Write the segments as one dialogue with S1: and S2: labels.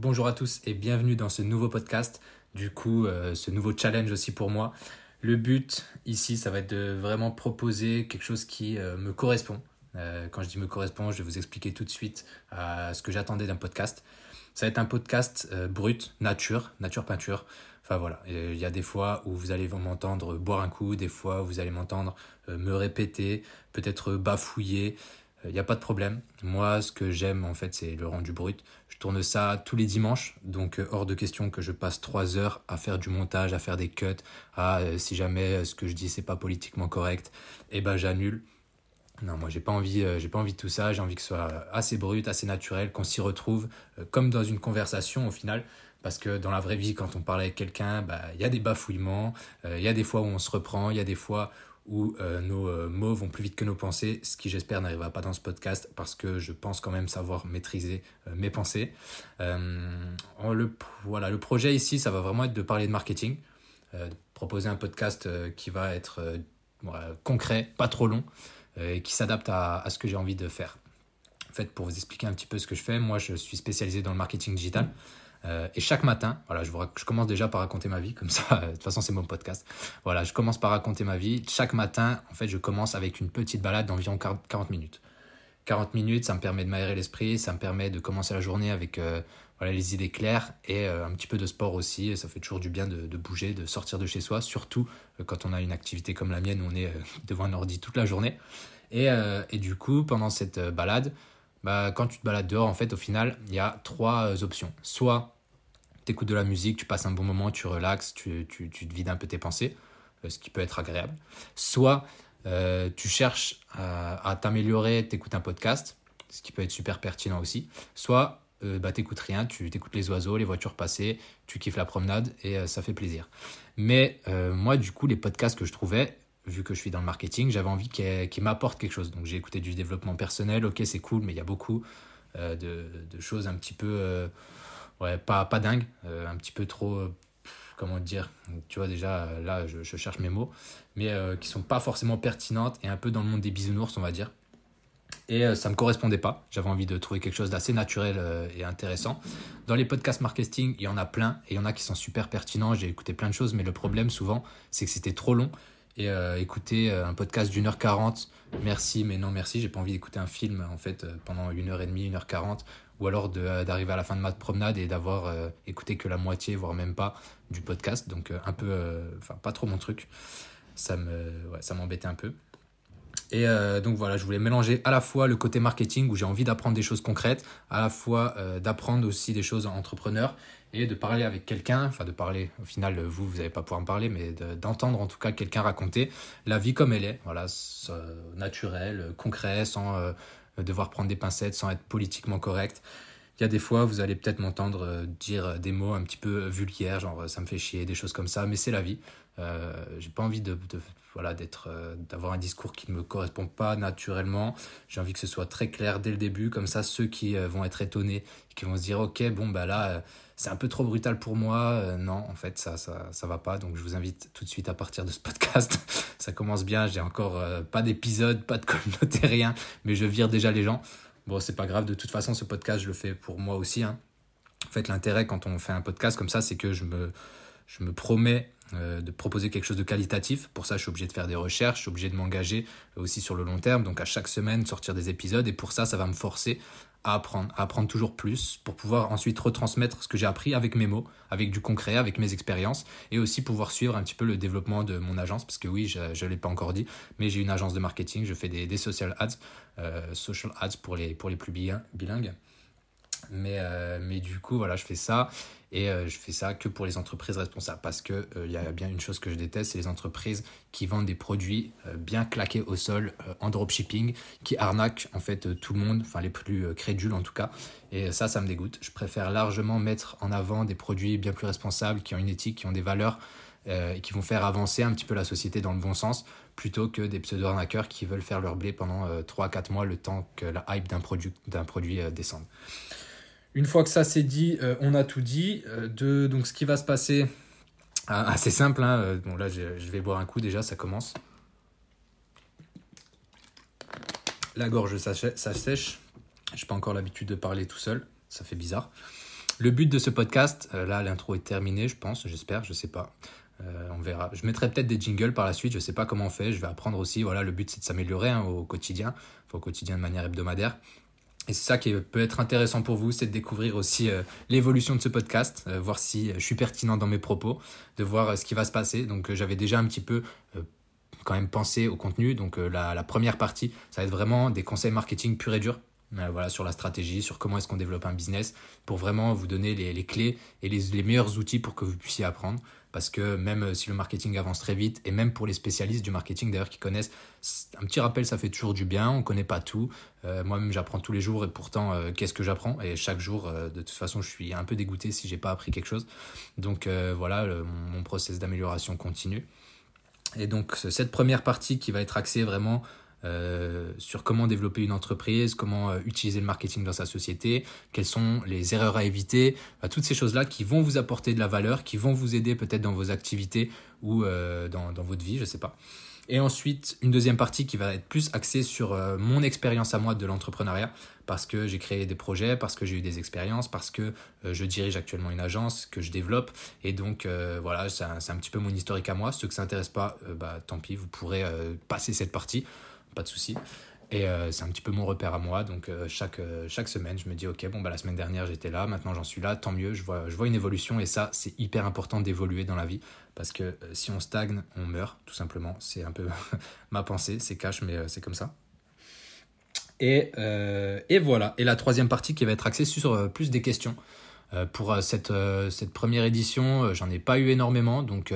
S1: bonjour à tous et bienvenue dans ce nouveau podcast. Du coup, euh, ce nouveau challenge aussi pour moi. Le but ici, ça va être de vraiment proposer quelque chose qui euh, me correspond. Euh, quand je dis me correspond, je vais vous expliquer tout de suite ce que j'attendais d'un podcast. Ça va être un podcast brut, nature, nature peinture. Enfin voilà, il y a des fois où vous allez m'entendre boire un coup, des fois où vous allez m'entendre me répéter, peut-être bafouiller. Il n'y a pas de problème. Moi, ce que j'aime, en fait, c'est le rendu brut. Je tourne ça tous les dimanches, donc euh, hors de question que je passe trois heures à faire du montage, à faire des cuts, à euh, si jamais euh, ce que je dis c'est pas politiquement correct, eh ben j'annule. Non, moi j'ai pas envie, j'ai pas envie de tout ça. J'ai envie que ce soit assez brut, assez naturel, qu'on s'y retrouve comme dans une conversation au final. Parce que dans la vraie vie, quand on parle avec quelqu'un, bah, il y a des bafouillements, il y a des fois où on se reprend, il y a des fois où euh, nos euh, mots vont plus vite que nos pensées, ce qui j'espère n'arrivera pas dans ce podcast parce que je pense quand même savoir maîtriser euh, mes pensées. le, voilà, le projet ici, ça va vraiment être de parler de marketing, de proposer un podcast qui va être concret, pas trop long, et qui s'adapte à, à, ce que j'ai envie de faire. En fait, pour vous expliquer un petit peu ce que je fais, moi je suis spécialisé dans le marketing digital. Euh, et chaque matin, voilà, je, commence déjà par raconter ma vie, comme ça, de toute façon c'est mon podcast. Voilà, je commence par raconter ma vie. Chaque matin, en fait, je commence avec une petite balade d'environ 40 minutes. 40 minutes, ça me permet de m'aérer l'esprit, ça me permet de commencer la journée avec euh, voilà, les idées claires et euh, un petit peu de sport aussi. Ça fait toujours du bien de, de bouger, de sortir de chez soi, surtout quand on a une activité comme la mienne où on est devant un ordi toute la journée. Et, et du coup, pendant cette balade, bah, quand tu te balades dehors, en fait, au final, il y a trois euh, options. Soit tu écoutes de la musique, tu passes un bon moment, tu relaxes, tu, te vides un peu tes pensées, euh, ce qui peut être agréable. Soit euh, tu cherches à, t'améliorer, tu écoutes un podcast, ce qui peut être super pertinent aussi. Soit euh, bah, t'écoutes rien, tu t'écoutes les oiseaux, les voitures passer, tu kiffes la promenade et ça fait plaisir. Mais moi, du coup, les podcasts que je trouvais, vu que je suis dans le marketing, j'avais envie qu'il m'apporte quelque chose. Donc j'ai écouté du développement personnel, ok c'est cool, mais il y a beaucoup euh, de, choses un petit peu, euh, ouais, pas, pas dingue, euh, un petit peu trop, comment dire, tu vois déjà là je, cherche mes mots, mais qui sont pas forcément pertinentes et un peu dans le monde des bisounours on va dire. Et ça me correspondait pas. J'avais envie de trouver quelque chose d'assez naturel et intéressant. Dans les podcasts marketing, il y en a plein et il y en a qui sont super pertinents. J'ai écouté plein de choses, mais le problème souvent, c'est que c'était trop long et euh, écouter euh, un podcast d'une heure quarante, merci, mais non merci, j'ai pas envie d'écouter un film en fait euh, pendant une heure et demie, une heure quarante, ou alors d'arriver à la fin de ma promenade et d'avoir écouté que la moitié, voire même pas, du podcast. Donc un peu, enfin pas trop mon truc. Ça me, ouais, ça m'embêtait un peu. Et donc voilà, je voulais mélanger à la fois le côté marketing où j'ai envie d'apprendre des choses concrètes, à la fois d'apprendre aussi des choses en entrepreneur et de parler avec quelqu'un, enfin de parler, au final, vous, vous n'allez pas pouvoir en parler, mais d'entendre en tout cas quelqu'un raconter la vie comme elle est, voilà, naturel, concret, sans euh, devoir prendre des pincettes, sans être politiquement correct. Il y a des fois, vous allez peut-être m'entendre euh, dire des mots un petit peu vulgaires, genre ça me fait chier, des choses comme ça, mais c'est la vie. Euh, j'ai pas envie de, voilà d'avoir un discours qui ne me correspond pas naturellement j'ai envie que ce soit très clair dès le début comme ça ceux qui vont être étonnés qui vont se dire ok bon bah là c'est un peu trop brutal pour moi. Euh, non, en fait, ça, ça, ça va pas. Donc, je vous invite tout de suite à partir de ce podcast. ça commence bien. J'ai encore euh, pas d'épisode, pas de communauté, rien. Mais je vire déjà les gens. Bon, c'est pas grave. De toute façon, ce podcast, je le fais pour moi aussi. Hein. En fait, l'intérêt quand on fait un podcast comme ça, c'est que je me, je me promets euh, de proposer quelque chose de qualitatif. Pour ça, je suis obligé de faire des recherches, je suis obligé de m'engager aussi sur le long terme. Donc, à chaque semaine, sortir des épisodes. Et pour ça, ça va me forcer à apprendre, à apprendre toujours plus pour pouvoir ensuite retransmettre ce que j'ai appris avec mes mots, avec du concret, avec mes expériences et aussi pouvoir suivre un petit peu le développement de mon agence parce que oui, je ne l'ai pas encore dit, mais j'ai une agence de marketing, je fais des, social ads, euh, social ads pour les, pour les plus bilingues. Mais, euh, mais du coup, voilà, je fais ça. Et euh, je fais ça que pour les entreprises responsables. Parce qu'il il euh, y a bien une chose que je déteste, c'est les entreprises qui vendent des produits bien claqués au sol en dropshipping, qui arnaquent en fait tout le monde, enfin les plus crédules en tout cas. Et ça, ça me dégoûte. Je préfère largement mettre en avant des produits bien plus responsables, qui ont une éthique, qui ont des valeurs. et qui vont faire avancer un petit peu la société dans le bon sens, plutôt que des pseudo-arnaqueurs qui veulent faire leur blé pendant 3-4 mois le temps que la hype d'un produit, produit descende. Une fois que ça c'est dit, euh, on a tout dit. Euh, de, donc ce qui va se passer, ah, assez simple. Hein, euh, bon là je vais boire un coup déjà, ça commence. La gorge ça, ça sèche. J'ai pas encore l'habitude de parler tout seul, ça fait bizarre. Le but de ce podcast, là l'intro est terminée, je pense, j'espère, je sais pas. on verra. Je mettrai peut-être des jingles par la suite, je sais pas comment on fait, je vais apprendre aussi. Voilà, le but c'est de s'améliorer hein, au quotidien, au quotidien de manière hebdomadaire. Et c'est ça qui peut être intéressant pour vous, c'est de découvrir aussi euh, l'évolution de ce podcast, euh, voir si euh, je suis pertinent dans mes propos, de voir ce qui va se passer. Donc j'avais déjà un petit peu quand même pensé au contenu. Donc la, première partie, ça va être vraiment des conseils marketing pur et dur. voilà, sur la stratégie, sur comment est-ce qu'on développe un business, pour vraiment vous donner les, clés et les meilleurs outils pour que vous puissiez apprendre parce que même euh, si le marketing avance très vite, et même pour les spécialistes du marketing d'ailleurs qui connaissent, un petit rappel ça fait toujours du bien, on ne connaît pas tout. Euh, moi-même j'apprends tous les jours et pourtant euh, qu'est-ce que j'apprends? Et chaque jour, de toute façon, je suis un peu dégoûté si j'ai pas appris quelque chose. Donc voilà, mon, mon process d'amélioration continue. Et donc cette première partie qui va être axée vraiment euh, sur comment développer une entreprise, comment euh, utiliser le marketing dans sa société, quelles sont les erreurs à éviter, toutes ces choses-là qui vont vous apporter de la valeur, qui vont vous aider peut-être dans vos activités ou euh, dans, dans, votre vie, je ne sais pas. Et ensuite, une deuxième partie qui va être plus axée sur mon expérience à moi de l'entrepreneuriat, parce que j'ai créé des projets, parce que j'ai eu des expériences, parce que je dirige actuellement une agence que je développe. Et donc, voilà, c'est un, un, petit peu mon historique à moi. Ceux que ça n'intéresse pas, bah, tant pis, vous pourrez passer cette partie pas de souci. Et euh, c'est un petit peu mon repère à moi. Donc euh, chaque, euh, chaque semaine, je me dis, ok, bon, bah, la semaine dernière, j'étais là, maintenant j'en suis là, tant mieux, je vois, je vois une évolution. Et ça, c'est hyper important d'évoluer dans la vie. Parce que si on stagne, on meurt, tout simplement. C'est un peu ma pensée, c'est cash, mais c'est comme ça. Et, et, voilà. Et la troisième partie qui va être axée sur plus des questions. pour cette, cette première édition, j'en ai pas eu énormément. Donc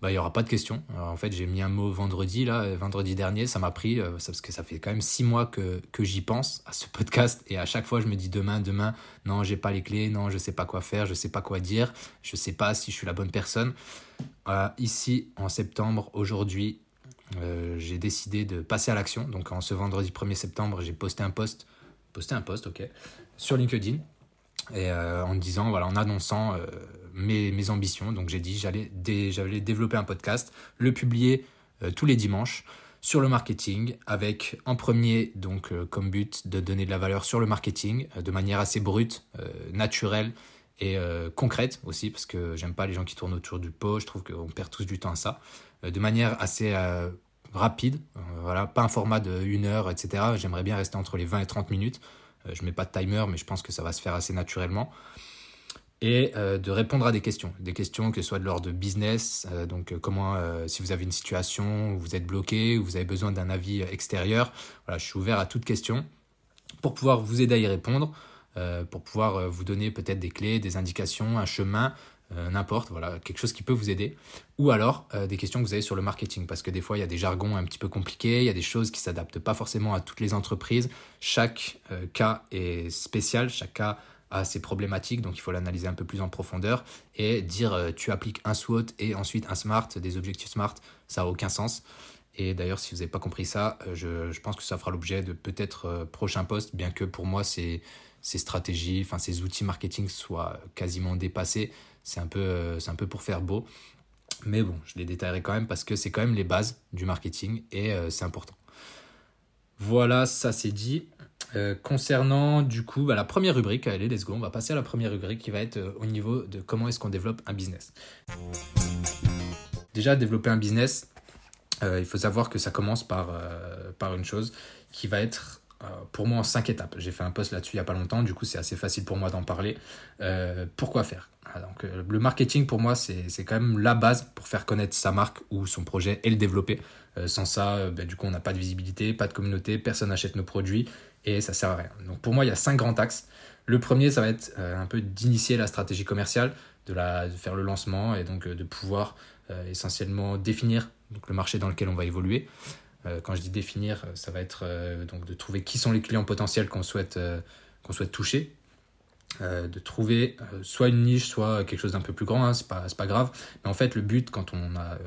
S1: bah, il n'y aura pas de questions. en fait, j'ai mis un mot vendredi, là, vendredi dernier, ça m'a pris, euh, parce que ça fait quand même six mois que, que j'y pense à ce podcast, et à chaque fois, je me dis demain, demain, non, j'ai pas les clés, non, je sais pas quoi faire, je sais pas quoi dire, je sais pas si je suis la bonne personne. Euh, ici, en septembre, aujourd'hui, euh, j'ai décidé de passer à l'action. Donc, en ce vendredi 1er septembre, j'ai posté un post, posté un post, ok, sur LinkedIn, et en disant, voilà, en annonçant mes, ambitions. Donc j'ai dit j'allais développer un podcast, le publier euh, tous les dimanches sur le marketing avec en premier donc euh, comme but de donner de la valeur sur le marketing euh, de manière assez brute, naturelle et concrète aussi parce que j'aime pas les gens qui tournent autour du pot, je trouve qu'on perd tous du temps à ça, de manière assez rapide, voilà, pas un format de 1 heure, etc. J'aimerais bien rester entre les 20 et 30 minutes. je mets pas de timer, mais je pense que ça va se faire assez naturellement et euh, de répondre à des questions. Des questions que ce soit de l'ordre de business, euh, donc euh, comment, si vous avez une situation où vous êtes bloqué, où vous avez besoin d'un avis extérieur, voilà, je suis ouvert à toute question pour pouvoir vous aider à y répondre, pour pouvoir vous donner peut-être des clés, des indications, un chemin, n'importe, voilà, quelque chose qui peut vous aider. Ou alors des questions que vous avez sur le marketing, parce que des fois il y a des jargons un petit peu compliqués, il y a des choses qui s'adaptent pas forcément à toutes les entreprises. Chaque cas est spécial, chaque cas à ces problématiques, donc il faut l'analyser un peu plus en profondeur et dire euh, tu appliques un SWOT et ensuite un SMART, des objectifs SMART, ça n'a aucun sens. Et d'ailleurs, si vous n'avez pas compris ça, euh, je, pense que ça fera l'objet de peut-être euh, prochains posts, bien que pour moi, ces, stratégies, enfin ces outils marketing soient quasiment dépassés. C'est un, peu, c'est un peu pour faire beau. Mais bon, je les détaillerai quand même parce que c'est quand même les bases du marketing et c'est important. Voilà, ça c'est dit. Euh, concernant du coup bah, la première rubrique, allez let's go, on va passer à la première rubrique qui va être euh, au niveau de comment est-ce qu'on développe un business. Déjà développer un business, euh, il faut savoir que ça commence par, par une chose qui va être pour moi en cinq étapes. J'ai fait un post là-dessus il n'y a pas longtemps, du coup c'est assez facile pour moi d'en parler. pourquoi faire? Ah, donc, Le marketing pour moi c'est quand même la base pour faire connaître sa marque ou son projet et le développer. sans ça, bah, du coup on n'a pas de visibilité, pas de communauté, personne n'achète nos produits et ça sert à rien. Donc pour moi, il y a cinq grands axes. Le premier, ça va être euh, un peu d'initier la stratégie commerciale, de, la, faire le lancement et donc euh, de pouvoir euh, essentiellement définir donc, le marché dans lequel on va évoluer. quand je dis définir, ça va être donc de trouver qui sont les clients potentiels qu'on souhaite, qu'on souhaite toucher, de trouver soit une niche, soit quelque chose d'un peu plus grand, hein, c'est pas, pas grave. Mais en fait, le but quand on a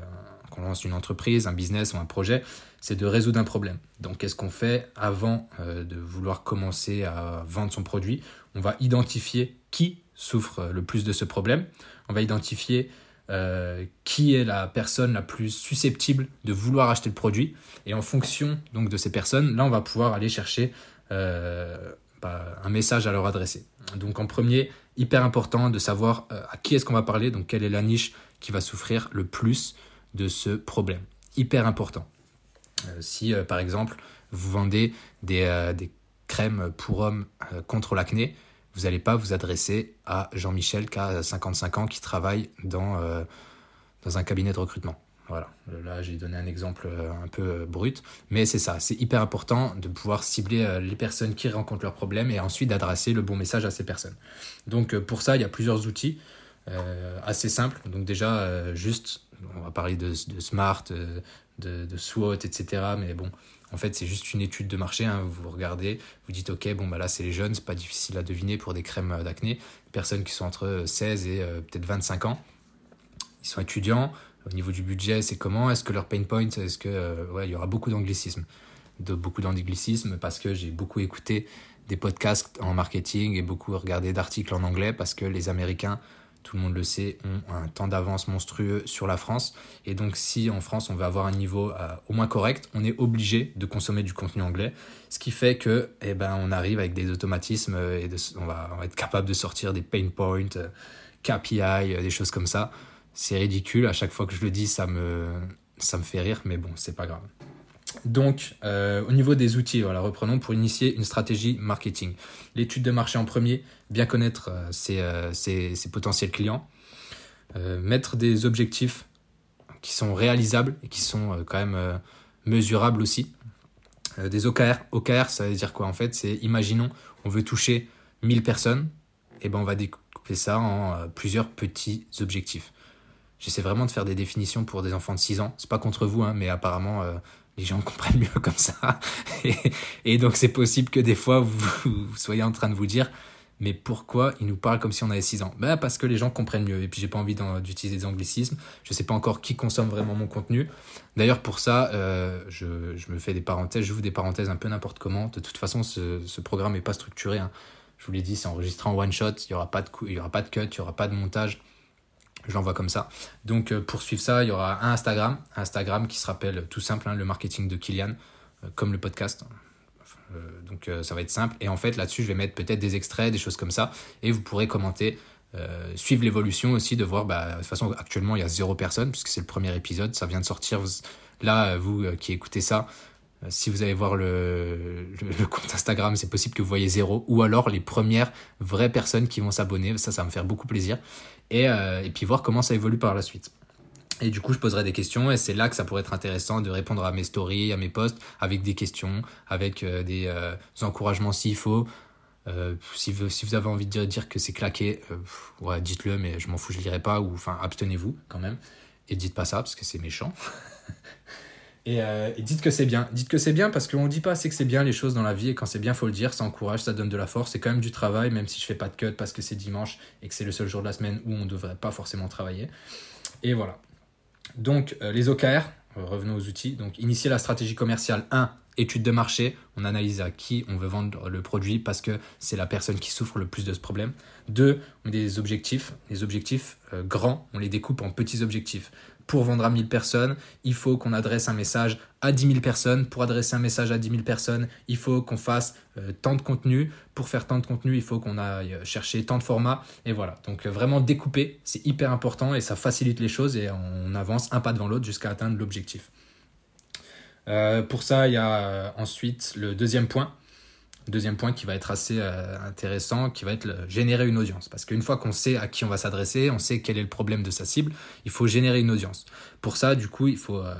S1: qu'on lance une entreprise, un business ou un projet, c'est de résoudre un problème. Donc qu'est-ce qu'on fait avant euh, de vouloir commencer à vendre son produit? On va identifier qui souffre le plus de ce problème. On va identifier euh, qui est la personne la plus susceptible de vouloir acheter le produit. Et en fonction donc de ces personnes, là on va pouvoir aller chercher euh, bah, un message à leur adresser. Donc en premier, Hyper important de savoir à qui est-ce qu'on va parler, donc quelle est la niche qui va souffrir le plus de ce problème. Hyper important. si par exemple vous vendez des, des crèmes pour hommes contre l'acné, vous n'allez pas vous adresser à Jean-Michel qui a 55 ans qui travaille dans, dans un cabinet de recrutement. Voilà, là j'ai donné un exemple euh, un peu euh, brut, mais c'est ça, c'est hyper important de pouvoir cibler euh, les personnes qui rencontrent leurs problèmes et ensuite d'adresser le bon message à ces personnes. Donc pour ça, il y a plusieurs outils assez simples. Donc déjà, juste, on va parler de, Smart, de, de, SWOT, etc. Mais bon, en fait, c'est juste une étude de marché. Hein. Vous regardez, vous dites, OK, bon, bah là, c'est les jeunes, c'est pas difficile à deviner pour des crèmes d'acné. Personnes qui sont entre 16 et peut-être 25 ans. Ils sont étudiants, au niveau du budget, c'est comment? Est-ce que leur pain point, est-ce que euh, ouais, il y aura beaucoup d'anglicisme, de beaucoup d'anglicisme parce que j'ai beaucoup écouté des podcasts en marketing et beaucoup regardé d'articles en anglais parce que les Américains, tout le monde le sait, ont un temps d'avance monstrueux sur la France. Et donc, si en France on veut avoir un niveau euh, au moins correct, on est obligé de consommer du contenu anglais. Ce qui fait que, eh ben, on arrive avec des automatismes et on, va, on, va, être capable de sortir des pain points, euh, KPI, des choses comme ça c'est ridicule. À chaque fois que je le dis, ça me, ça me fait rire, mais bon, c'est pas grave. Donc, euh, au niveau des outils, reprenons pour initier une stratégie marketing. L'étude de marché en premier, bien connaître euh, euh, ses, potentiels clients, mettre des objectifs qui sont réalisables et qui sont quand même mesurables aussi. des OKR, OKR, ça veut dire quoi en fait? C'est, imaginons, on veut toucher 1000 personnes, et ben on va découper ça en plusieurs petits objectifs. J'essaie vraiment de faire des définitions pour des enfants de 6 ans. C'est pas contre vous, hein, mais apparemment, les gens comprennent mieux comme ça. et, donc, c'est possible que des fois, vous, soyez en train de vous dire, mais pourquoi ils nous parlent comme si on avait 6 ans? Bah, Parce que les gens comprennent mieux. Et puis, j'ai pas envie d'utiliser des anglicismes. Je sais pas encore qui consomme vraiment mon contenu. D'ailleurs, pour ça, euh, je, me fais des parenthèses. Vous des parenthèses un peu n'importe comment. De toute façon, ce, programme n'est pas structuré. Hein. Je vous l'ai dit, c'est enregistré en one shot. Il n'y aura, il y aura pas de cut, il n'y aura pas de montage je l'envoie comme ça. Donc euh, pour suivre ça, il y aura un Instagram, Instagram qui se rappelle tout simple, hein, le marketing de Kylian, euh, comme le podcast. Euh, donc ça va être simple. Et en fait là-dessus, je vais mettre peut-être des extraits, des choses comme ça, et vous pourrez commenter. suivre l'évolution aussi, de voir, bah, de toute façon actuellement il y a zéro personne, puisque c'est le premier épisode, ça vient de sortir. Là, vous qui écoutez ça, si vous allez voir le, le, compte Instagram, c'est possible que vous voyez zéro, ou alors les premières vraies personnes qui vont s'abonner, ça, ça va me faire beaucoup plaisir et, euh, et puis voir comment ça évolue par la suite. Et du coup, je poserai des questions et c'est là que ça pourrait être intéressant de répondre à mes stories, à mes posts, avec des questions, avec euh, des, euh, encouragements s'il faut. si, vous, si vous avez envie de dire, dire que c'est claqué, ouais, dites-le, mais je m'en fous, je lirai pas, ou enfin, abstenez-vous quand même. Et dites pas ça parce que c'est méchant. Euh, et, dites que c'est bien. Dites que c'est bien parce qu'on ne dit pas assez que c'est bien les choses dans la vie et quand c'est bien, faut le dire, ça encourage, ça donne de la force. C'est quand même du travail, même si je fais pas de cut parce que c'est dimanche et que c'est le seul jour de la semaine où on ne devrait pas forcément travailler. Et voilà. Donc, euh, les OKR, euh, revenons aux outils. Donc, initier la stratégie commerciale 1, étude de marché. On analyse à qui on veut vendre le produit parce que c'est la personne qui souffre le plus de ce problème. 2, on a des objectifs. Les objectifs grands, on les découpe en petits objectifs pour vendre à 1000 personnes, il faut qu'on adresse un message à 10 000 personnes. Pour adresser un message à 10 000 personnes, il faut qu'on fasse euh, tant de contenu. Pour faire tant de contenu, il faut qu'on aille chercher tant de formats. Et voilà. Donc euh, vraiment découper, c'est hyper important et ça facilite les choses et on avance un pas devant l'autre jusqu'à atteindre l'objectif. Euh, pour ça, il y a ensuite le deuxième point Deuxième point qui va être assez euh, intéressant, qui va être générer une audience. Parce qu'une fois qu'on sait à qui on va s'adresser, on sait quel est le problème de sa cible, il faut générer une audience. Pour ça, du coup, il faut, euh,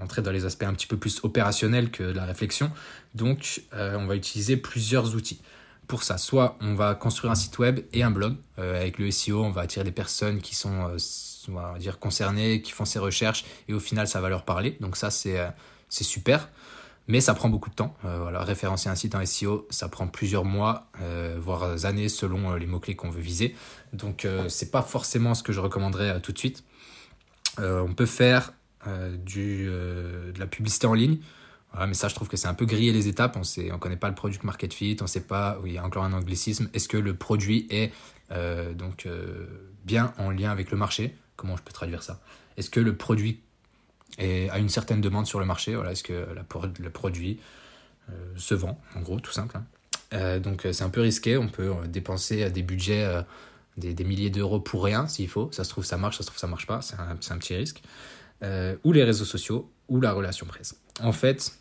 S1: rentrer dans les aspects un petit peu plus opérationnels que la réflexion. Donc, euh, on va utiliser plusieurs outils. Pour ça, soit on va construire un site web et un blog. avec le SEO, on va attirer des personnes qui sont on va dire concernées, qui font ces recherches, et au final, ça va leur parler. Donc ça, c'est super. Mais ça prend beaucoup de temps. Euh, voilà, référencer un site en SEO, ça prend plusieurs mois, euh, voire années selon euh, les mots-clés qu'on veut viser. Donc c'est pas forcément ce que je recommanderais tout de suite. on peut faire du, de la publicité en ligne. mais ça, je trouve que c'est un peu griller les étapes. On ne on connaît pas le product market fit, on ne sait pas, oui, il y a encore un anglicisme. Est-ce que le produit est donc bien en lien avec le marché? Comment je peux traduire ça? Est-ce que le produit et a une certaine demande sur le marché. Voilà, est-ce que le produit euh, se vend, en gros, tout simple. Hein. donc c'est un peu risqué, on peut dépenser des budgets, des, milliers d'euros pour rien s'il faut. Ça se trouve ça marche, ça se trouve ça marche pas, c'est un, un, petit risque. ou les réseaux sociaux, ou la relation presse. En fait,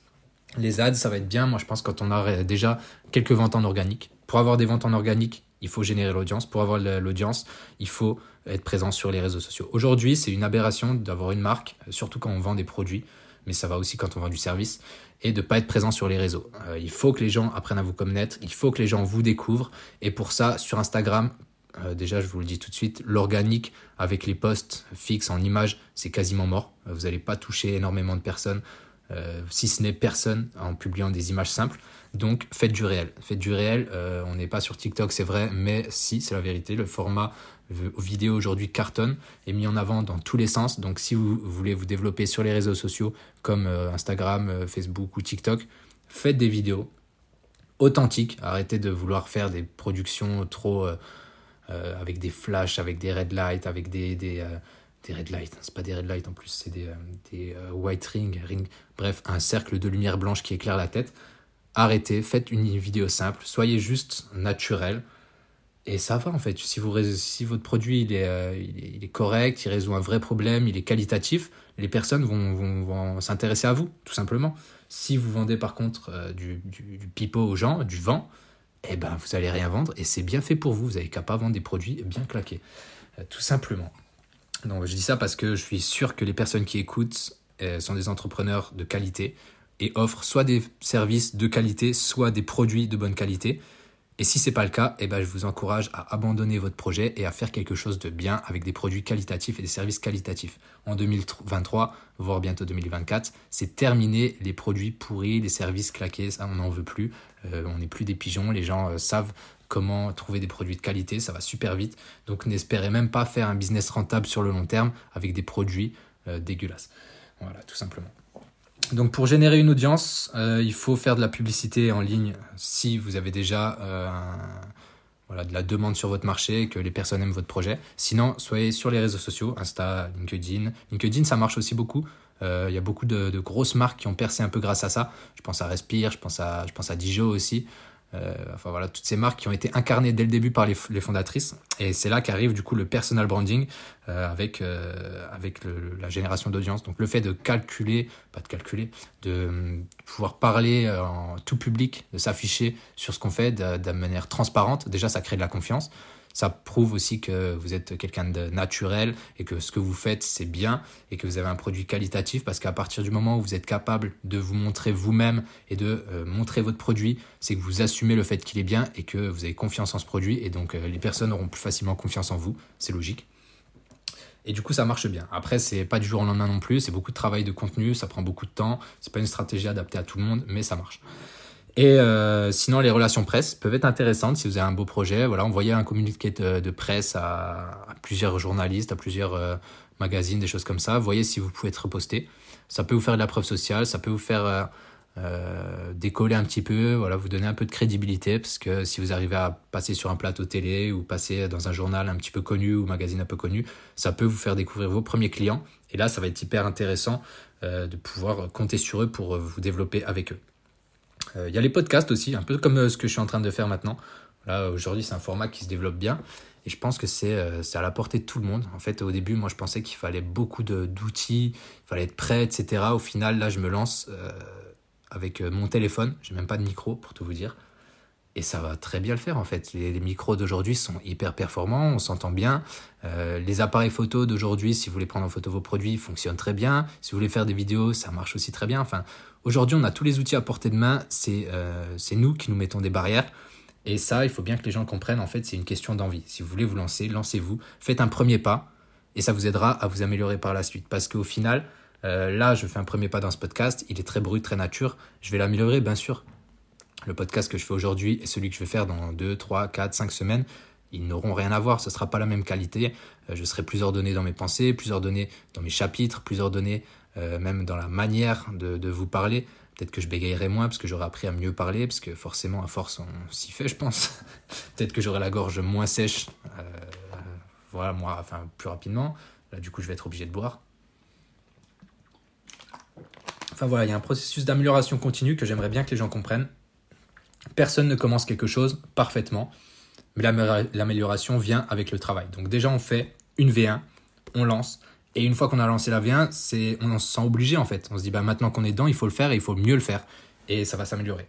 S1: les ads, ça va être bien, moi je pense, quand on a déjà quelques ventes en organique. Pour avoir des ventes en organique, il faut générer l'audience. Pour avoir l'audience, il faut être présent sur les réseaux sociaux. Aujourd'hui, c'est une aberration d'avoir une marque, surtout quand on vend des produits, mais ça va aussi quand on vend du service, et de ne pas être présent sur les réseaux. Euh, il faut que les gens apprennent à vous connaître, il faut que les gens vous découvrent, et pour ça, sur Instagram, euh, déjà, je vous le dis tout de suite, l'organique avec les posts fixes en images, c'est quasiment mort. Euh, vous n'allez pas toucher énormément de personnes, si ce n'est personne, en publiant des images simples. Donc faites du réel. Faites du réel. Euh, on n'est pas sur TikTok, c'est vrai, mais si, c'est la vérité. Le format vidéo aujourd'hui cartonne, est mis en avant dans tous les sens. Donc si vous voulez vous développer sur les réseaux sociaux comme euh, Instagram, euh, Facebook ou TikTok, faites des vidéos authentiques. Arrêtez de vouloir faire des productions trop avec des flashs, avec des red lights, avec des, des red lights, c'est pas des red lights en plus, c'est des, white ring, ring, bref, un cercle de lumière blanche qui éclaire la tête arrêtez, faites une vidéo simple, soyez juste naturel. Et ça va en fait. Si, vous, si votre produit il est, euh, il est, correct, il résout un vrai problème, il est qualitatif, les personnes vont, vont, vont s'intéresser à vous, tout simplement. Si vous vendez par contre euh, du, du, du, pipeau aux gens, du vent, eh ben vous allez rien vendre et c'est bien fait pour vous. Vous n'avez qu'à pas vendre des produits bien claqués, euh, tout simplement. Donc je dis ça parce que je suis sûr que les personnes qui écoutent sont des entrepreneurs de qualité et offre soit des services de qualité, soit des produits de bonne qualité. Et si ce n'est pas le cas, eh ben, je vous encourage à abandonner votre projet et à faire quelque chose de bien avec des produits qualitatifs et des services qualitatifs. En 2023, voire bientôt 2024, c'est terminé les produits pourris, les services claqués, ça on n'en veut plus. Euh, on n'est plus des pigeons, les gens euh, savent comment trouver des produits de qualité, ça va super vite. Donc n'espérez même pas faire un business rentable sur le long terme avec des produits euh, dégueulasses. Voilà, tout simplement. Donc pour générer une audience, euh, il faut faire de la publicité en ligne si vous avez déjà euh, voilà, de la demande sur votre marché, que les personnes aiment votre projet. Sinon, soyez sur les réseaux sociaux, Insta, LinkedIn. LinkedIn, ça marche aussi beaucoup. Euh, il y a beaucoup de, grosses marques qui ont percé un peu grâce à ça. Je pense à Respire, je pense à, je pense à Dijon aussi. Euh, enfin voilà, toutes ces marques qui ont été incarnées dès le début par les, fondatrices. Et c'est là qu'arrive du coup le personal branding euh, avec, euh, avec la génération d'audience. Donc le fait de calculer, pas de calculer, de pouvoir parler en tout public, de s'afficher sur ce qu'on fait de, de manière transparente, déjà ça crée de la confiance. Ça prouve aussi que vous êtes quelqu'un de naturel et que ce que vous faites, c'est bien et que vous avez un produit qualitatif parce qu'à partir du moment où vous êtes capable de vous montrer vous-même et de euh, montrer votre produit, c'est que vous assumez le fait qu'il est bien et que vous avez confiance en ce produit et donc euh, les personnes auront plus facilement confiance en vous. C'est logique. Et du coup, ça marche bien. Après, c'est pas du jour au lendemain non plus. C'est beaucoup de travail de contenu. Ça prend beaucoup de temps. C'est pas une stratégie adaptée à tout le monde, mais ça marche. Et euh, sinon, les relations presse peuvent être intéressantes si vous avez un beau projet. Voilà, envoyer un communiqué de, presse à, plusieurs journalistes, à plusieurs euh, magazines, des choses comme ça. Voyez si vous pouvez être reposté. Ça peut vous faire de la preuve sociale, ça peut vous faire euh, décoller un petit peu, voilà, vous donner un peu de crédibilité, parce que si vous arrivez à passer sur un plateau télé ou passer dans un journal un petit peu connu ou magazine un peu connu, ça peut vous faire découvrir vos premiers clients. Et là, ça va être hyper intéressant de pouvoir compter sur eux pour vous développer avec eux. Euh, il y a les podcasts aussi, un peu comme euh, ce que je suis en train de faire maintenant. Là, aujourd'hui, c'est un format qui se développe bien. Et je pense que c'est euh, à la portée de tout le monde. En fait, au début, moi, je pensais qu'il fallait beaucoup d'outils, il fallait être prêt, etc. Au final, là, je me lance avec mon téléphone. J'ai même pas de micro, pour tout vous dire. Et ça va très bien le faire, en fait. Les, micros d'aujourd'hui sont hyper performants, on s'entend bien. les appareils photo d'aujourd'hui, si vous voulez prendre en photo vos produits, fonctionnent très bien. Si vous voulez faire des vidéos, ça marche aussi très bien. Enfin, Aujourd'hui, on a tous les outils à portée de main, euh, c'est nous qui nous mettons des barrières. Et ça, il faut bien que les gens comprennent, en fait, c'est une question d'envie. Si vous voulez vous lancer, lancez-vous, faites un premier pas, et ça vous aidera à vous améliorer par la suite. Parce qu'au final, euh, là, je fais un premier pas dans ce podcast, il est très brut, très nature, je vais l'améliorer, bien sûr. Le podcast que je fais aujourd'hui et celui que je vais faire dans 2, 3, 4, 5 semaines, ils n'auront rien à voir, ce ne sera pas la même qualité. Euh, je serai plus ordonné dans mes pensées, plus ordonné dans mes chapitres, plus ordonné euh, même dans la manière de, vous parler. Peut-être que je bégayerai moins parce que j'aurai appris à mieux parler, parce que forcément, à force, on s'y fait, je pense. Peut-être que j'aurai la gorge moins sèche, euh, voilà, moi, enfin, plus rapidement. Là, du coup, je vais être obligé de boire. Enfin voilà, il y a un processus d'amélioration continue que j'aimerais bien que les gens comprennent. Personne ne commence quelque chose parfaitement, mais l'amélioration vient avec le travail. Donc déjà, on fait une V1, on lance, et une fois qu'on a lancé la V1, c'est, on se sent obligé en fait. On se dit, bah, maintenant qu'on est dedans, il faut le faire et il faut mieux le faire. Et ça va s'améliorer.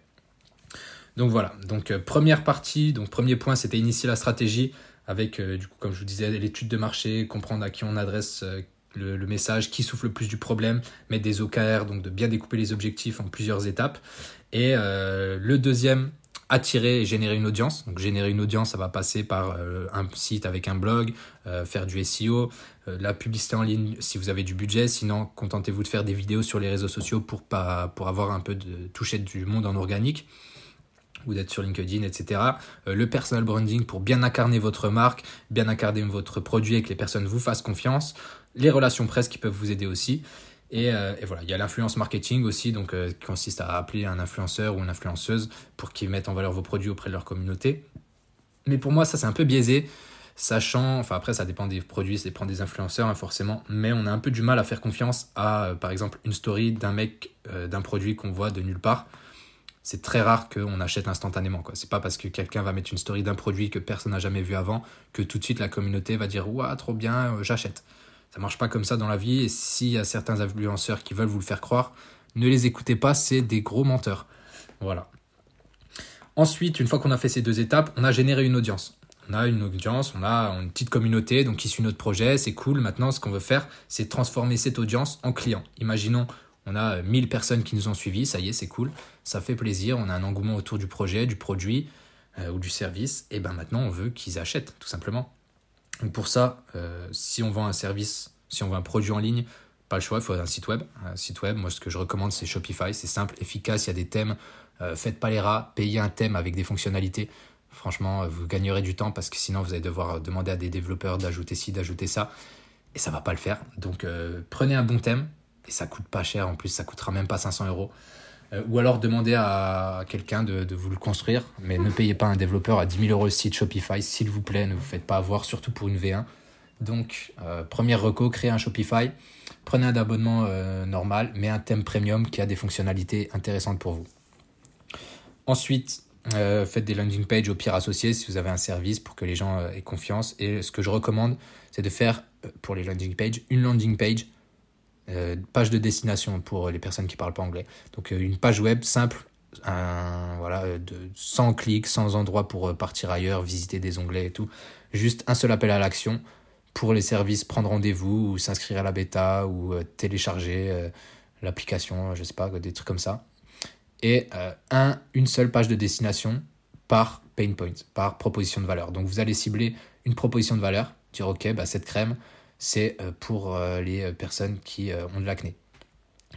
S1: Donc voilà, donc euh, première partie, donc premier point, c'était initier la stratégie avec, euh, du coup, comme je vous disais, l'étude de marché, comprendre à qui on adresse euh, le, message, qui souffle le plus du problème, mettre des OKR, donc de bien découper les objectifs en plusieurs étapes. Et le deuxième, attirer et générer une audience. Donc générer une audience, ça va passer par un site avec un blog, faire du SEO, la publicité en ligne si vous avez du budget. Sinon, contentez-vous de faire des vidéos sur les réseaux sociaux pour, pour avoir un peu de toucher du monde en organique ou d'être sur LinkedIn, etc. Euh, le personal branding pour bien incarner votre marque, bien incarner votre produit et que les personnes vous fassent confiance. Les relations presse qui peuvent vous aider aussi. Et, euh, voilà, il y a l'influence marketing aussi, donc euh, qui consiste à appeler un influenceur ou une influenceuse pour qu'ils mettent en valeur vos produits auprès de leur communauté. Mais pour moi, ça c'est un peu biaisé, sachant, enfin après ça dépend des produits, ça dépend des influenceurs hein, forcément, mais on a un peu du mal à faire confiance à, par exemple, une story d'un mec, d'un produit qu'on voit de nulle part c'est très rare qu'on achète instantanément. C'est pas parce que quelqu'un va mettre une story d'un produit que personne n'a jamais vu avant que tout de suite la communauté va dire Ouah, trop bien, euh, j'achète. Ça marche pas comme ça dans la vie. Et s'il y a certains influenceurs qui veulent vous le faire croire, ne les écoutez pas, c'est des gros menteurs. Voilà. Ensuite, une fois qu'on a fait ces deux étapes, on a généré une audience. On a une audience, on a une petite communauté donc qui suit notre projet, c'est cool. Maintenant, ce qu'on veut faire, c'est transformer cette audience en client. Imaginons, on a 1000 personnes qui nous ont suivis, ça y est, c'est cool, ça fait plaisir, on a un engouement autour du projet, du produit euh, ou du service, et ben maintenant on veut qu'ils achètent, tout simplement. Donc pour ça, euh, si on vend un service, si on vend un produit en ligne, pas le choix, il faut un site web. Site web, moi ce que je recommande c'est Shopify, c'est simple, efficace, il y a des thèmes, euh, faites pas les rats, payez un thème avec des fonctionnalités. Franchement, vous gagnerez du temps parce que sinon vous allez devoir demander à des développeurs d'ajouter ci, d'ajouter ça, et ça va pas le faire. Donc prenez un bon thème, et ça coûte pas cher en plus, ça coûtera même pas 500 euros. Euh, ou alors demandez à quelqu'un de, vous le construire, mais ne payez pas un développeur à 10 000 euros le site Shopify, s'il vous plaît, ne vous faites pas avoir, surtout pour une V1. Donc, euh, première reco, créez un Shopify, prenez un abonnement euh, normal, mais un thème premium qui a des fonctionnalités intéressantes pour vous. Ensuite, faites des landing pages au pire associés si vous avez un service pour que les gens aient confiance. Et ce que je recommande, c'est de faire pour les landing pages une landing page euh, page de destination pour les personnes qui parlent pas anglais. Donc euh, une page web simple, voilà, de, sans clics, sans endroit pour euh, partir ailleurs, visiter des onglets et tout. Juste un seul appel à l'action pour les services prendre rendez-vous ou s'inscrire à la bêta ou télécharger l'application, je sais pas, des trucs comme ça. Et un, une seule page de destination par pain point, par proposition de valeur. Donc vous allez cibler une proposition de valeur, dire ok, bah, cette crème, c'est euh, pour euh, les euh, personnes qui ont de l'acné.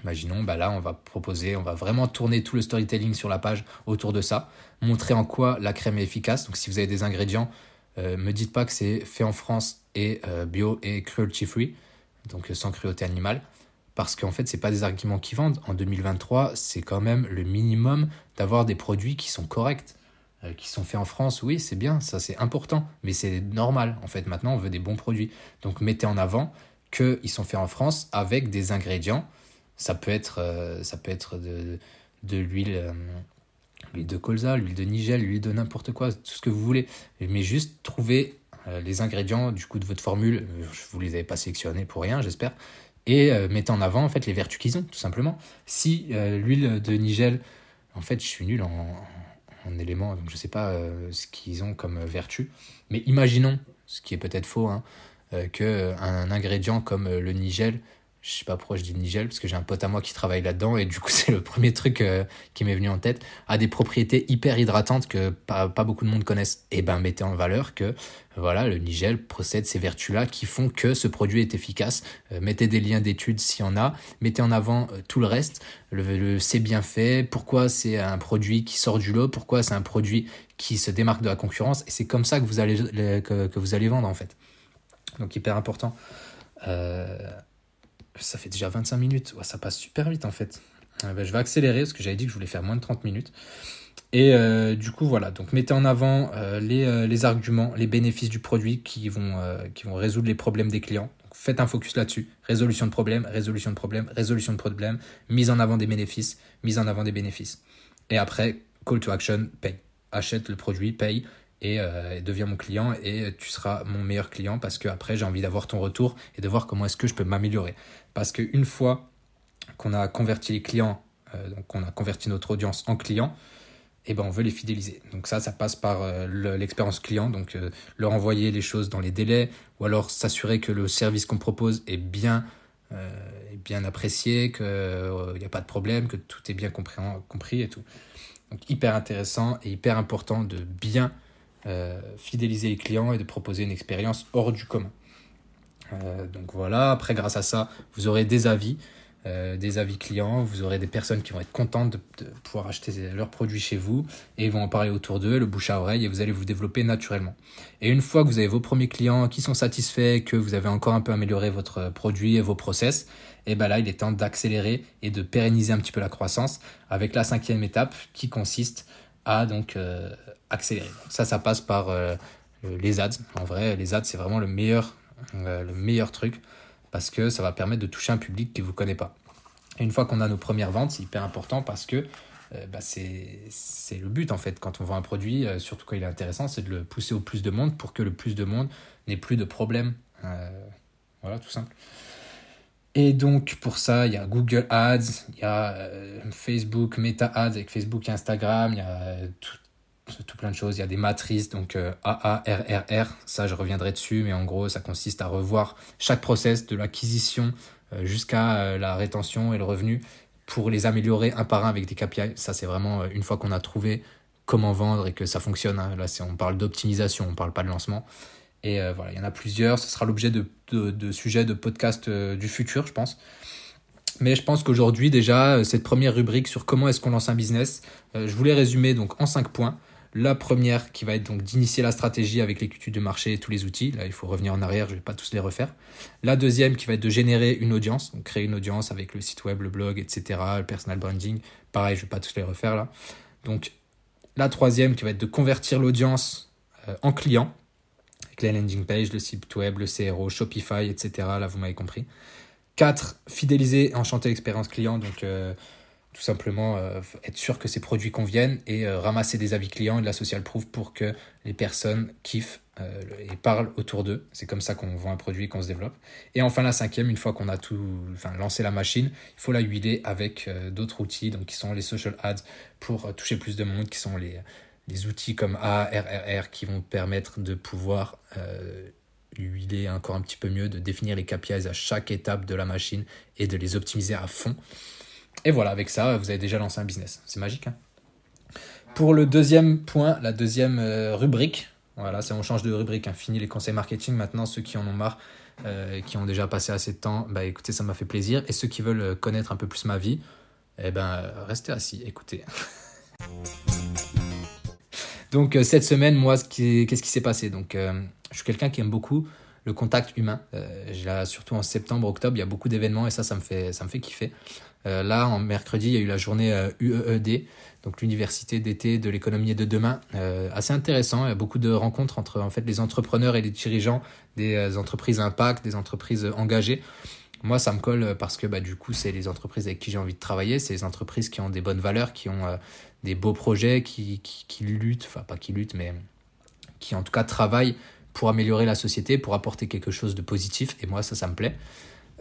S1: Imaginons, bah là, on va proposer, on va vraiment tourner tout le storytelling sur la page autour de ça, montrer en quoi la crème est efficace. Donc, si vous avez des ingrédients, ne me dites pas que c'est fait en France et bio et cruelty free, donc sans cruauté animale, parce qu'en fait, c'est pas des arguments qui vendent. En 2023, c'est quand même le minimum d'avoir des produits qui sont corrects. Euh, qui sont faits en France, oui, c'est bien, ça c'est important, mais c'est normal. En fait, maintenant, on veut des bons produits. Donc, mettez en avant qu'ils sont faits en France avec des ingrédients. Ça peut être, euh, ça peut être de, euh, l'huile de colza, l'huile de nigel, l'huile de n'importe quoi, tout ce que vous voulez. Mais juste trouver les ingrédients du coup de votre formule. Je vous les avais pas sélectionnés pour rien, j'espère. Et mettez en avant en fait les vertus qu'ils ont, tout simplement. Si l'huile de nigel, en fait, je suis nul en, un élément, donc je ne sais pas euh, ce qu'ils ont comme vertu, mais imaginons, ce qui est peut-être faux, hein, euh, qu'un ingrédient comme le nigel je sais pas pourquoi je dis Nigel, parce que j'ai un pote à moi qui travaille là-dedans, et du coup, c'est le premier truc euh, qui m'est venu en tête, a des propriétés hyper hydratantes que pas, beaucoup de monde connaissent. Et eh ben, mettez en valeur que voilà, le Nigel possède ces vertus-là qui font que ce produit est efficace. Euh, mettez des liens d'études s'il y en a, mettez en avant euh, tout le reste, le, c'est bien fait, pourquoi c'est un produit qui sort du lot, pourquoi c'est un produit qui se démarque de la concurrence, et c'est comme ça que vous allez, que, que, vous allez vendre en fait. Donc hyper important. Ça fait déjà 25 minutes. ça passe super vite en fait. Euh, ben, je vais accélérer parce que j'avais dit que je voulais faire moins de 30 minutes. Et euh, du coup, voilà. Donc, mettez en avant euh, les, les, arguments, les bénéfices du produit qui vont, qui vont résoudre les problèmes des clients. Faites un focus là-dessus. Résolution de problème, résolution de problème, résolution de problème, mise en avant des bénéfices, mise en avant des bénéfices. Et après, call to action, paye. achète le produit, paye et euh, deviens mon client et tu seras mon meilleur client parce que après j'ai envie d'avoir ton retour et de voir comment est-ce que je peux m'améliorer. Parce qu'une fois qu'on a converti les clients, euh, donc on a converti notre audience en clients, et eh ben on veut les fidéliser. Donc ça, ça passe par euh, l'expérience client, donc euh, leur envoyer les choses dans les délais, ou alors s'assurer que le service qu'on propose est bien, est bien apprécié, qu'il n'y a pas de problème, que tout est bien compris, compris et tout. Donc hyper intéressant et hyper important de bien fidéliser les clients et de proposer une expérience hors du commun. donc voilà, après grâce à ça, vous aurez des avis. Euh, des avis clients, vous aurez des personnes qui vont être contentes de, pouvoir acheter leurs produits chez vous et ils vont en parler autour d'eux, le bouche à oreille et vous allez vous développer naturellement. Et une fois que vous avez vos premiers clients qui sont satisfaits, que vous avez encore un peu amélioré votre produit et vos process, et eh ben là il est temps d'accélérer et de pérenniser un petit peu la croissance avec la cinquième étape qui consiste à donc euh, accélérer. ça ça passe par euh, les ads. En vrai les ads c'est vraiment le meilleur le meilleur truc parce que ça va permettre de toucher un public qui ne vous connaît pas. Et une fois qu'on a nos premières ventes, c'est hyper important parce que euh, bah, c'est le but en fait quand on vend un produit, euh, surtout quand il est intéressant, c'est de le pousser au plus de monde pour que le plus de monde n'ait plus de problèmes. Euh, voilà, tout simple. Et donc pour ça, il y a Google Ads, il y a Facebook, Meta Ads avec Facebook et Instagram, il y a tout, tout plein de choses. Il y a des matrices, donc euh, AARRR, ça je reviendrai dessus, mais en gros ça consiste à revoir chaque process de l'acquisition euh, jusqu'à euh, la rétention et le revenu pour les améliorer un par un avec des KPI. Ça c'est vraiment une fois qu'on a trouvé comment vendre et que ça fonctionne. Hein. Là on parle d'optimisation, on ne parle pas de lancement. Et voilà, il y en a plusieurs. Ce sera l'objet de, de, sujets de podcast du futur, je pense. Mais je pense qu'aujourd'hui déjà, cette première rubrique sur comment est-ce qu'on lance un business, je voulais résumer donc en cinq points. La première qui va être donc d'initier la stratégie avec l'étude de marché et tous les outils. Là, il faut revenir en arrière, je ne vais pas tous les refaire. La deuxième qui va être de générer une audience, donc créer une audience avec le site web, le blog, etc., le personal branding. Pareil, je ne vais pas tous les refaire là. Donc la troisième qui va être de convertir l'audience euh, en client avec la landing page, le site web, le CRO, Shopify, etc. Là, vous m'avez compris. 4. Fidéliser et enchanter l'expérience client. Donc, euh, tout simplement euh, être sûr que ces produits conviennent et euh, ramasser des avis clients et de la social proof pour que les personnes kiffent euh, et parlent autour d'eux. C'est comme ça qu'on vend un produit, qu'on se développe. Et enfin la cinquième, une fois qu'on a tout, enfin lancé la machine, il faut la huiler avec d'autres outils, donc qui sont les social ads pour toucher plus de monde, qui sont les, les outils comme ARRR qui vont permettre de pouvoir huiler encore un petit peu mieux, de définir les KPIs à chaque étape de la machine et de les optimiser à fond. Et voilà, avec ça, vous avez déjà lancé un business. C'est magique. Hein Pour le deuxième point, la deuxième euh, rubrique, voilà, on change de rubrique. Hein. Fini les conseils marketing. Maintenant, ceux qui en ont marre, euh, qui ont déjà passé assez de temps, bah écoutez, ça m'a fait plaisir. Et ceux qui veulent euh, connaître un peu plus ma vie, eh ben, restez assis, écoutez. Donc cette semaine, moi, qu'est-ce qui s'est passé? Donc, je suis quelqu'un qui aime beaucoup le contact humain. surtout en septembre, octobre, il y a beaucoup d'événements et ça, ça me fait, ça me fait kiffer. Euh, là, en mercredi, il y a eu la journée UEED, euh, donc l'université d'été de l'économie et de demain. Euh, assez intéressant, il y a beaucoup de rencontres entre en fait les entrepreneurs et les dirigeants des entreprises impact, des entreprises engagées. Moi, ça me colle parce que bah, du coup, c'est les entreprises avec qui j'ai envie de travailler, c'est les entreprises qui ont des bonnes valeurs, qui ont des beaux projets, qui, qui, qui, luttent, enfin pas qui luttent, mais qui en tout cas travaillent pour améliorer la société, pour apporter quelque chose de positif. Et moi, ça, ça me plaît.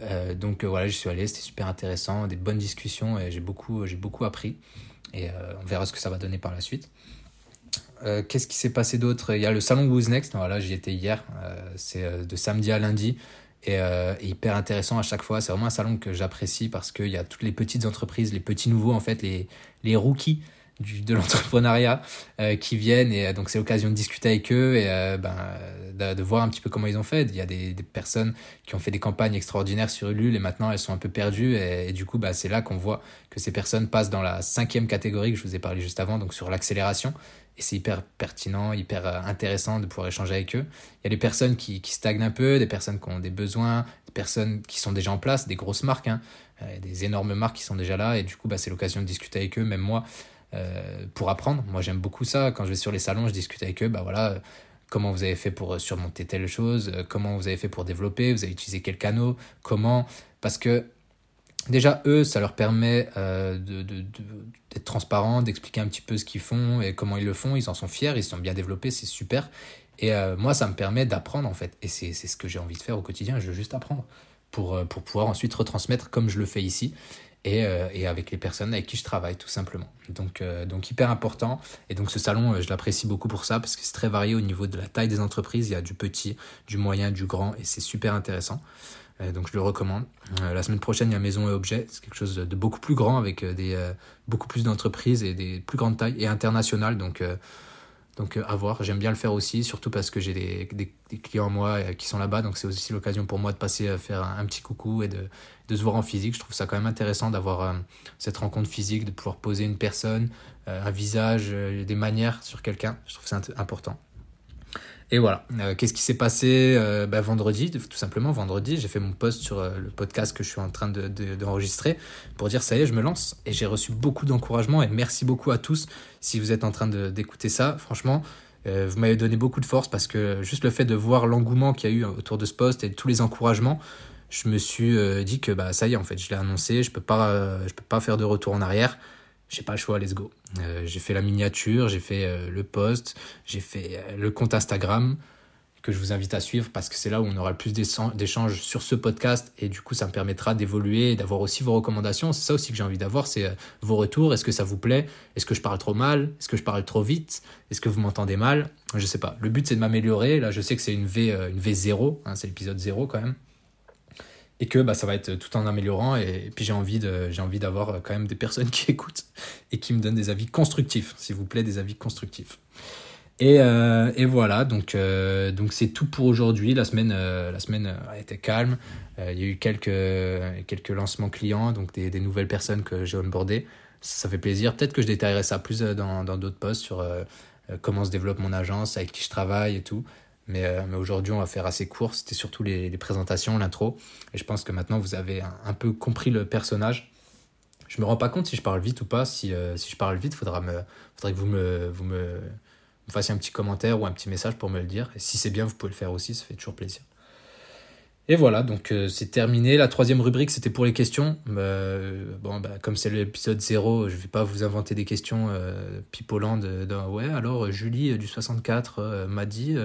S1: Euh, donc euh, voilà, j'y suis allé, c'était super intéressant, des bonnes discussions et j'ai beaucoup, j'ai beaucoup appris. Et euh, on verra ce que ça va donner par la suite. Qu'est-ce qui s'est passé d'autre? Il y a le salon Who's Next, voilà, j'y étais hier, c'est de samedi à lundi. Et, hyper intéressant à chaque fois. C'est vraiment un salon que j'apprécie parce qu'il y a toutes les petites entreprises, les petits nouveaux, en fait, les, les rookies du, de l'entrepreneuriat euh, qui viennent et euh, donc c'est l'occasion de discuter avec eux et euh, ben, de, voir un petit peu comment ils ont fait. Il y a des, des, personnes qui ont fait des campagnes extraordinaires sur Ulule et maintenant elles sont un peu perdues et, du coup bah, c'est là qu'on voit que ces personnes passent dans la cinquième catégorie que je vous ai parlé juste avant, donc sur l'accélération. Et c'est hyper pertinent, hyper intéressant de pouvoir échanger avec eux. Il y a des personnes qui, qui stagnent un peu, des personnes qui ont des besoins, des personnes qui sont déjà en place, des grosses marques, hein, des énormes marques qui sont déjà là. Et du coup, bah, c'est l'occasion de discuter avec eux. Même moi, euh, pour apprendre. Moi, j'aime beaucoup ça. Quand je vais sur les salons, je discute avec eux. Bah voilà, comment vous avez fait pour surmonter telle chose, euh, comment vous avez fait pour développer, vous avez utilisé quel canot, comment. Parce que déjà, eux, ça leur permet euh, d'être transparents, d'expliquer un petit peu ce qu'ils font et comment ils le font. Ils en sont fiers, ils sont bien développés, c'est super. Et euh, moi, ça me permet d'apprendre en fait. Et c'est ce que j'ai envie de faire au quotidien. Je veux juste apprendre pour, pour pouvoir ensuite retransmettre comme je le fais ici et, et avec les personnes avec qui je travaille tout simplement. Donc, donc hyper important. Et donc ce salon, je l'apprécie beaucoup pour ça parce que c'est très varié au niveau de la taille des entreprises. Il y a du petit, du moyen, du grand et c'est super intéressant. Euh, donc je le recommande. Euh, la semaine prochaine, il y a Maison et Objets. C'est quelque chose de beaucoup plus grand avec euh, des, beaucoup plus d'entreprises et des plus grandes tailles et internationales. Donc, donc à voir. J'aime bien le faire aussi, surtout parce que j'ai des, clients moi qui sont là-bas. Donc c'est aussi l'occasion pour moi de passer faire un, petit coucou et de, se voir en physique. Je trouve ça quand même intéressant d'avoir cette rencontre physique, de pouvoir poser une personne, un visage, des manières sur quelqu'un. Je trouve ça important. Et voilà. Euh, qu'est-ce qui s'est passé euh, bah, vendredi Tout simplement, vendredi, j'ai fait mon post sur euh, le podcast que je suis en train d'enregistrer de, pour dire ça y est, je me lance. Et j'ai reçu beaucoup d'encouragement et merci beaucoup à tous si vous êtes en train d'écouter ça. Franchement, vous m'avez donné beaucoup de force parce que juste le fait de voir l'engouement qu'il y a eu autour de ce post et tous les encouragements, je me suis dit que bah, ça y est, en fait, je l'ai annoncé, je ne peux, peux pas faire de retour en arrière j'ai pas le choix, let's go. Euh, j'ai fait la miniature, j'ai fait euh, le post, j'ai fait euh, le compte Instagram que je vous invite à suivre parce que c'est là où on aura le plus d'échanges sur ce podcast et du coup ça me permettra d'évoluer et d'avoir aussi vos recommandations. C'est ça aussi que j'ai envie d'avoir, c'est vos retours. Est-ce que ça vous plaît? Est-ce que je parle trop mal? Est-ce que je parle trop vite? Est-ce que vous m'entendez mal? Je sais pas. Le but c'est de m'améliorer. Là je sais que c'est une V, une V0, hein, c'est l'épisode 0 quand même et que bah, ça va être tout en améliorant et, puis j'ai envie d'avoir quand même des personnes qui écoutent et qui me donnent des avis constructifs s'il vous plaît des avis constructifs. Et, euh, et voilà donc euh, donc c'est tout pour aujourd'hui. La semaine euh, la semaine a été calme. Il y a eu quelques quelques lancements clients donc des, des nouvelles personnes que j'ai onboardées. Ça, ça, fait plaisir. Peut-être que je détaillerai ça plus dans dans d'autres posts sur comment se développe mon agence avec qui je travaille et tout euh, mais, aujourd'hui, on va faire assez court. C'était surtout les, présentations, l'intro. Et je pense que maintenant, vous avez un, peu compris le personnage. Je me rends pas compte si je parle vite ou pas. Si, euh, si je parle vite, faudra, me, faudrait que vous, me, vous me, fassiez un petit commentaire ou un petit message pour me le dire. Et si c'est bien, vous pouvez le faire aussi. Ça fait toujours plaisir. Et voilà, donc euh, c'est terminé. La troisième rubrique, c'était pour les questions. bon, bah, comme c'est l'épisode 0, je vais pas vous inventer des questions pipolantes. ouais, alors Julie du 64 m'a dit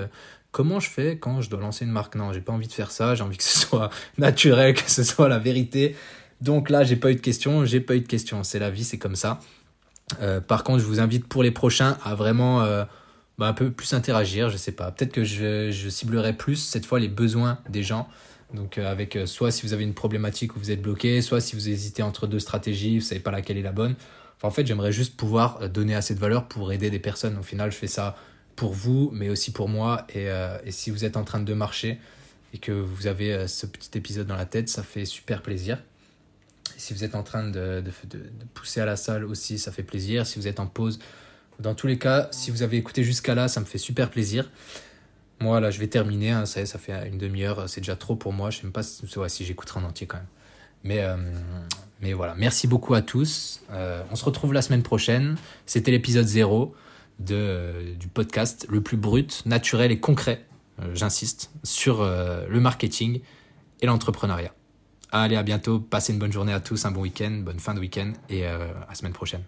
S1: comment je fais quand je dois lancer une marque? Non, j'ai pas envie de faire ça, j'ai envie que ce soit naturel, que ce soit la vérité. Donc là, j'ai pas eu de questions, j'ai pas eu de questions. C'est la vie, c'est comme ça. Euh, par contre, je vous invite pour les prochains à vraiment euh, bah, un peu plus interagir. Je sais pas. Peut-être que je, ciblerai plus cette fois les besoins des gens. Donc euh, avec soit si vous avez une problématique où vous êtes bloqué, soit si vous hésitez entre deux stratégies, vous savez pas laquelle est la bonne. En fait, j'aimerais juste pouvoir donner assez de valeur pour aider des personnes. Au final, je fais ça pour vous, mais aussi pour moi. Et, euh, et, si vous êtes en train de marcher et que vous avez euh, ce petit épisode dans la tête, ça fait super plaisir. Si vous êtes en train de, pousser à la salle aussi, ça fait plaisir. Si vous êtes en pause, dans tous les cas, si vous avez écouté jusqu'à là, ça me fait super plaisir. Moi, là, je vais terminer. Hein, ça, fait une demi-heure. C'est déjà trop pour moi. Je sais même pas si, si j'écouterai en entier quand même. Mais, euh, mais voilà, merci beaucoup à tous. on se retrouve la semaine prochaine. C'était l'épisode 0 de, du podcast le plus brut, naturel et concret, euh, j'insiste, sur euh, le marketing et l'entrepreneuriat. Allez, à bientôt, passez une bonne journée à tous, un bon week-end, bonne fin de week-end et euh, à la semaine prochaine.